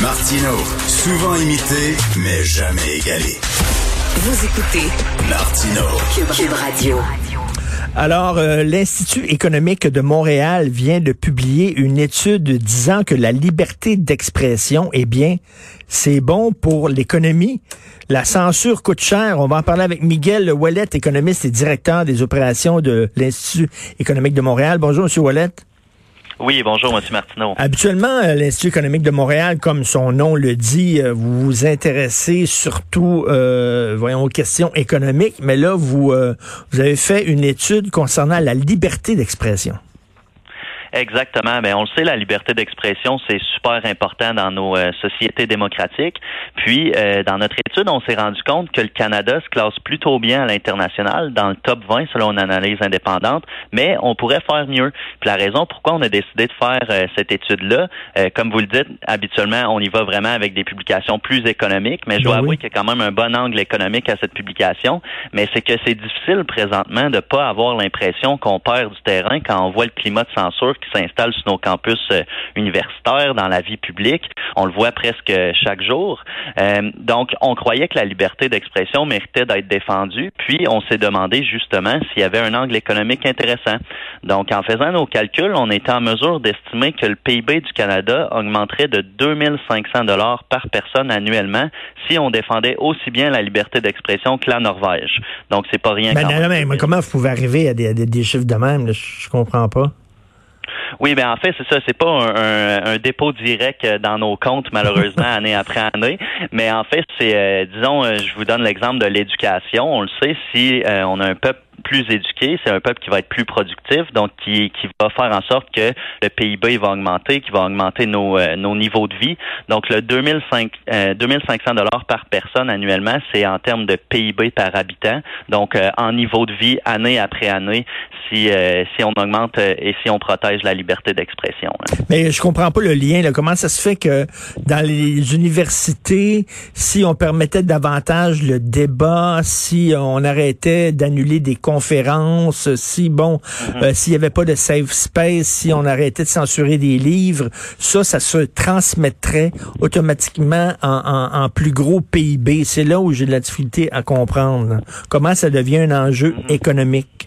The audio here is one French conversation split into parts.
Martino, souvent imité, mais jamais égalé. Vous écoutez Martino. Cube Radio. Alors, euh, l'Institut économique de Montréal vient de publier une étude disant que la liberté d'expression, eh bien, c'est bon pour l'économie. La censure coûte cher. On va en parler avec Miguel Wallet, économiste et directeur des opérations de l'Institut économique de Montréal. Bonjour, Monsieur Wallet. Oui, bonjour, M. Martineau. Habituellement, euh, l'Institut économique de Montréal, comme son nom le dit, euh, vous vous intéressez surtout, euh, voyons, aux questions économiques, mais là, vous, vous avez fait une étude concernant la liberté d'expression. Exactement. Mais on le sait, la liberté d'expression, c'est super important dans nos euh, sociétés démocratiques. Puis, euh, dans notre étude, on s'est rendu compte que le Canada se classe plutôt bien à l'international, dans le top 20 selon une analyse indépendante, mais on pourrait faire mieux. Puis la raison pourquoi on a décidé de faire euh, cette étude-là, comme vous le dites, habituellement, on y va vraiment avec des publications plus économiques, mais je dois Ben oui. avouer qu'il y a quand même un bon angle économique à cette publication, mais c'est que c'est difficile présentement de pas avoir l'impression qu'on perd du terrain quand on voit le climat de censure qui s'installe sur nos campus euh, universitaires, dans la vie publique. On le voit presque chaque jour. Euh, donc, on croyait que la liberté d'expression méritait d'être défendue, puis on s'est demandé justement s'il y avait un angle économique intéressant. Donc, en faisant nos calculs, on était en mesure d'estimer que le PIB du Canada augmenterait de 2500 dollars par personne annuellement si on défendait aussi bien la liberté d'expression que la Norvège. Donc, c'est pas rien. Ben, non, mais comment vous pouvez arriver à des, à des- des chiffres de même? là? Je, je comprends pas. Oui, ben en fait, c'est ça. C'est pas un, un- un dépôt direct euh, dans nos comptes, malheureusement, année après année. Mais en fait, c'est, euh, disons, euh, je vous donne l'exemple de l'éducation. On le sait, si euh, on a un peuple plus éduqué, c'est un peuple qui va être plus productif, donc qui, qui va faire en sorte que le PIB va augmenter, qui va augmenter nos, euh, nos niveaux de vie. Donc le 2005, euh, 2500 dollars par personne annuellement, c'est en termes de PIB par habitant. Donc euh, en niveau de vie année après année, si euh, si on augmente euh, et si on protège la liberté d'expression. hein. Mais je comprends pas le lien. Là. Comment ça se fait que dans les universités, si on permettait davantage le débat, si on arrêtait d'annuler des conférences, si bon, euh, s'il y avait pas de safe space, si on arrêtait de censurer des livres, ça, ça se transmettrait automatiquement en, en- en plus gros PIB. C'est là où j'ai de la difficulté à comprendre. là. Comment ça devient un enjeu économique?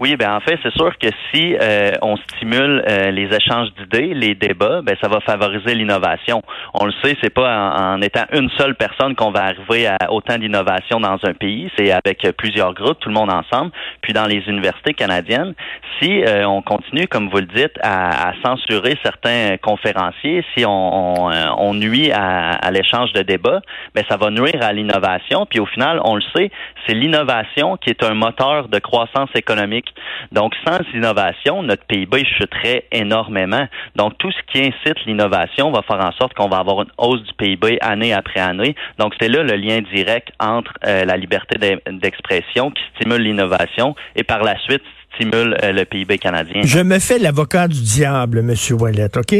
Oui, ben en fait, c'est sûr que si euh, on stimule euh, les échanges d'idées, les débats, ben ça va favoriser l'innovation. On le sait, c'est pas en, en étant une seule personne qu'on va arriver à autant d'innovation dans un pays. C'est avec plusieurs groupes, tout le monde ensemble. Puis dans les universités canadiennes, si euh, on continue, comme vous le dites, à, à censurer certains conférenciers, si on, on, euh, on nuit à, à l'échange de débats, ben ça va nuire à l'innovation. Puis au final, on le sait, c'est l'innovation qui est un moteur de croissance économique. Donc, sans innovation, notre PIB chuterait énormément. Donc, tout ce qui incite l'innovation va faire en sorte qu'on va avoir une hausse du PIB année après année. Donc, c'est là le lien direct entre euh, la liberté d'e- d'expression qui stimule l'innovation et par la suite stimule euh, le PIB canadien. Je me fais l'avocat du diable, Monsieur Wallet, OK?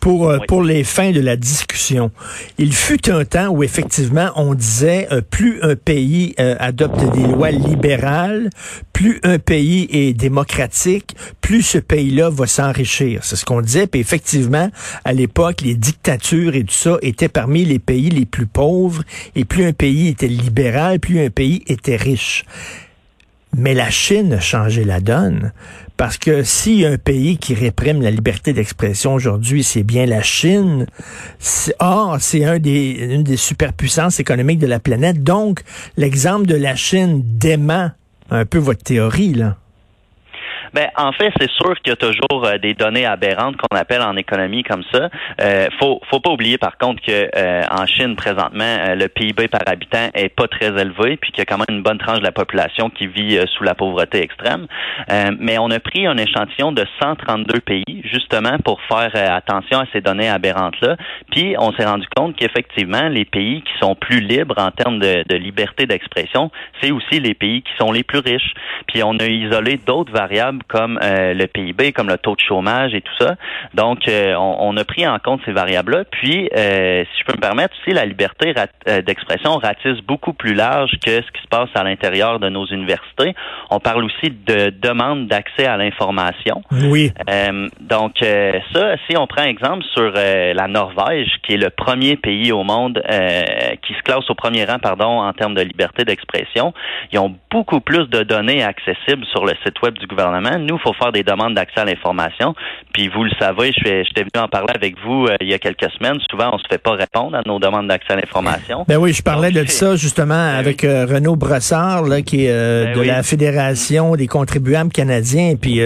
Pour, euh, Oui. pour les fins de la discussion. Il fut un temps où effectivement on disait euh, plus un pays euh, adopte des lois libérales, plus un pays est démocratique, plus ce pays-là va s'enrichir. C'est ce qu'on disait. Puis effectivement, à l'époque, les dictatures et tout ça étaient parmi les pays les plus pauvres. Et plus un pays était libéral, plus un pays était riche. Mais la Chine a changé la donne. Parce que si un pays qui réprime la liberté d'expression aujourd'hui, c'est bien la Chine. Or, c'est une des superpuissances économiques de la planète. Donc, l'exemple de la Chine dément un peu votre théorie, là. Ben, en fait, c'est sûr qu'il y a toujours euh, des données aberrantes qu'on appelle en économie comme ça. Euh, faut, faut pas oublier par contre que euh, en Chine présentement, euh, le PIB par habitant est pas très élevé, puis qu'il y a quand même une bonne tranche de la population qui vit euh, sous la pauvreté extrême. Mais on a pris un échantillon de 132 pays justement pour faire attention à ces données aberrantes là. Puis on s'est rendu compte qu'effectivement, les pays qui sont plus libres en termes de, de liberté d'expression, c'est aussi les pays qui sont les plus riches. Puis on a isolé d'autres variables comme le PIB, comme le taux de chômage et tout ça. Donc, on, on, a pris en compte ces variables-là. Puis, si je peux me permettre aussi, la liberté d'expression ratisse beaucoup plus large que ce qui se passe à l'intérieur de nos universités. On parle aussi de demande d'accès à l'information. Oui. donc, ça, si on prend exemple sur la Norvège, qui est le premier pays au monde qui se classe au premier rang, pardon, en termes de liberté d'expression, ils ont beaucoup plus de données accessibles sur le site web du gouvernement. Nous, il faut faire des demandes d'accès à l'information. Puis vous le savez, je j'étais venu en parler avec vous euh, il y a quelques semaines. Souvent, on se fait pas répondre à nos demandes d'accès à l'information. Ben oui, je parlais de ça justement ben avec euh, Renaud Brossard, là, qui est euh, ben de la Fédération des contribuables canadiens. Puis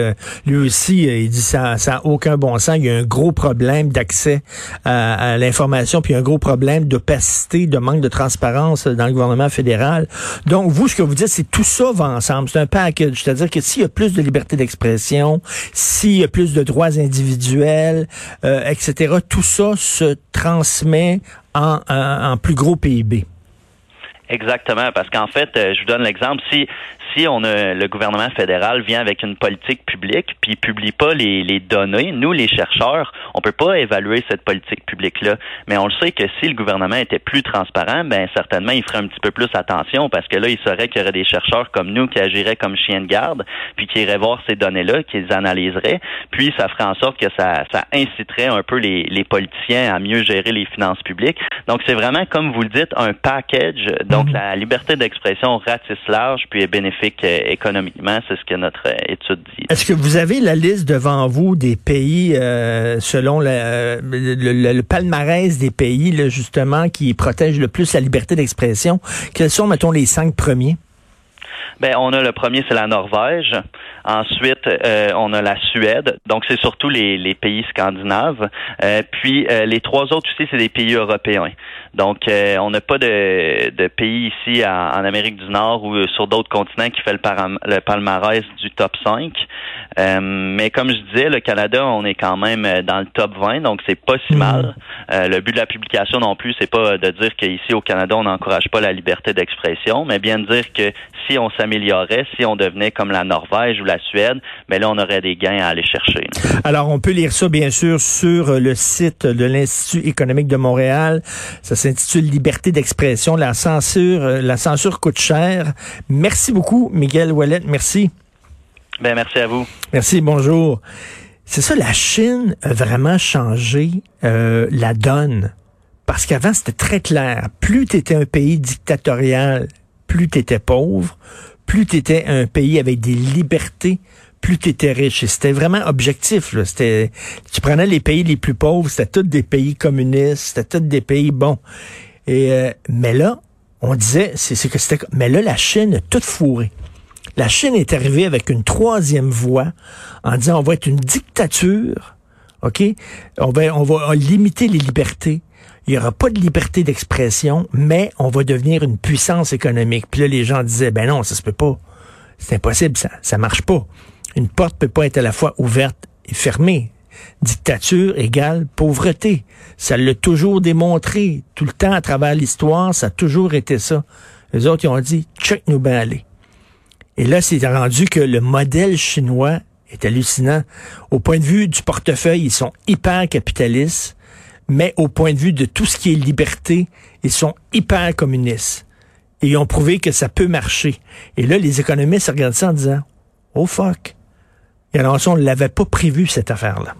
lui aussi, il dit ça, ça a aucun bon sens. Il y a un gros problème d'accès à, à l'information, puis un gros problème d'opacité, de manque de transparence dans le gouvernement fédéral. Donc vous, ce que vous dites, c'est tout ça va ensemble. C'est un package. C'est-à-dire que s'il y a plus de liberté d'expression, s'il y a plus de droits individuels, euh, etc., tout ça se transmet en, en, en plus gros PIB. Exactement, parce qu'en fait, euh, je vous donne l'exemple. Si si on a le gouvernement fédéral vient avec une politique publique puis publie pas les, les données, nous les chercheurs, on peut pas évaluer cette politique publique là. Mais on le sait que si le gouvernement était plus transparent, ben certainement il ferait un petit peu plus attention parce que là il saurait qu'il y aurait des chercheurs comme nous qui agiraient comme chiens de garde puis qui iraient voir ces données là, qui les analyseraient, puis ça ferait en sorte que ça ça inciterait un peu les, les politiciens à mieux gérer les finances publiques. Donc c'est vraiment comme vous le dites un package. Donc mhm. la liberté d'expression ratisse large puis est bénéfique euh, économiquement. C'est ce que notre euh, étude dit. Est-ce que vous avez la liste devant vous des pays, euh, selon le, palmarès des pays, justement, qui protègent le plus la liberté d'expression? Quels sont, mettons, les cinq premiers? Ben, on a le premier, c'est la Norvège. Ensuite, on a la Suède. Donc, c'est surtout les, les, pays scandinaves. puis, les trois autres aussi, c'est des pays européens. Donc, euh, on n'a pas de, de, pays ici en, Amérique du Nord ou sur d'autres continents qui fait le, le palmarès du top 5. Euh, mais comme je disais, le Canada, on est quand même euh, dans le top 20, donc c'est pas si mal. Hmm. le but de la publication non plus, c'est pas de dire qu'ici au Canada, on n'encourage pas la liberté d'expression, mais bien de dire que si on s'améliorait, si on devenait comme la Norvège ou la Suède, mais là, on aurait des gains à aller chercher. Alors, on peut lire ça, bien sûr, sur le site de l'Institut économique de Montréal. Ça s'intitule Liberté d'expression. La censure, euh, la censure coûte cher. Merci beaucoup, Miguel Wallet. Merci. Ben, merci à vous. Merci, bonjour. C'est ça, la Chine a vraiment changé euh, la donne. Parce qu'avant, c'était très clair. Plus tu étais un pays dictatorial, plus tu étais pauvre, plus tu étais un pays avec des libertés, plus tu étais riche. Et c'était vraiment objectif. Là. C'était, tu prenais les pays les plus pauvres, c'était tous des pays communistes, c'était tous des pays bons. Et euh, mais là, on disait, c'est, que c'était, mais là la Chine a tout fourré. La Chine est arrivée avec une troisième voie en disant on va être une dictature, ok, on va on va limiter les libertés. Il n'y aura pas de liberté d'expression, mais on va devenir une puissance économique. Puis là, les gens disaient, ben non, ça se peut pas. C'est impossible, ça, ça marche pas. Une porte peut pas être à la fois ouverte et fermée. Dictature égale pauvreté. Ça l'a toujours démontré. Tout le temps à travers l'histoire, ça a toujours été ça. Les autres, ils ont dit, check nous aller. Et là, c'est rendu que le modèle chinois est hallucinant. Au point de vue du portefeuille, ils sont hyper capitalistes, mais au point de vue de tout ce qui est liberté, ils sont hyper communistes. Et ils ont prouvé que ça peut marcher. Et là, les économistes regardent ça en disant, oh fuck, et alors, on ne l'avait pas prévu, cette affaire-là.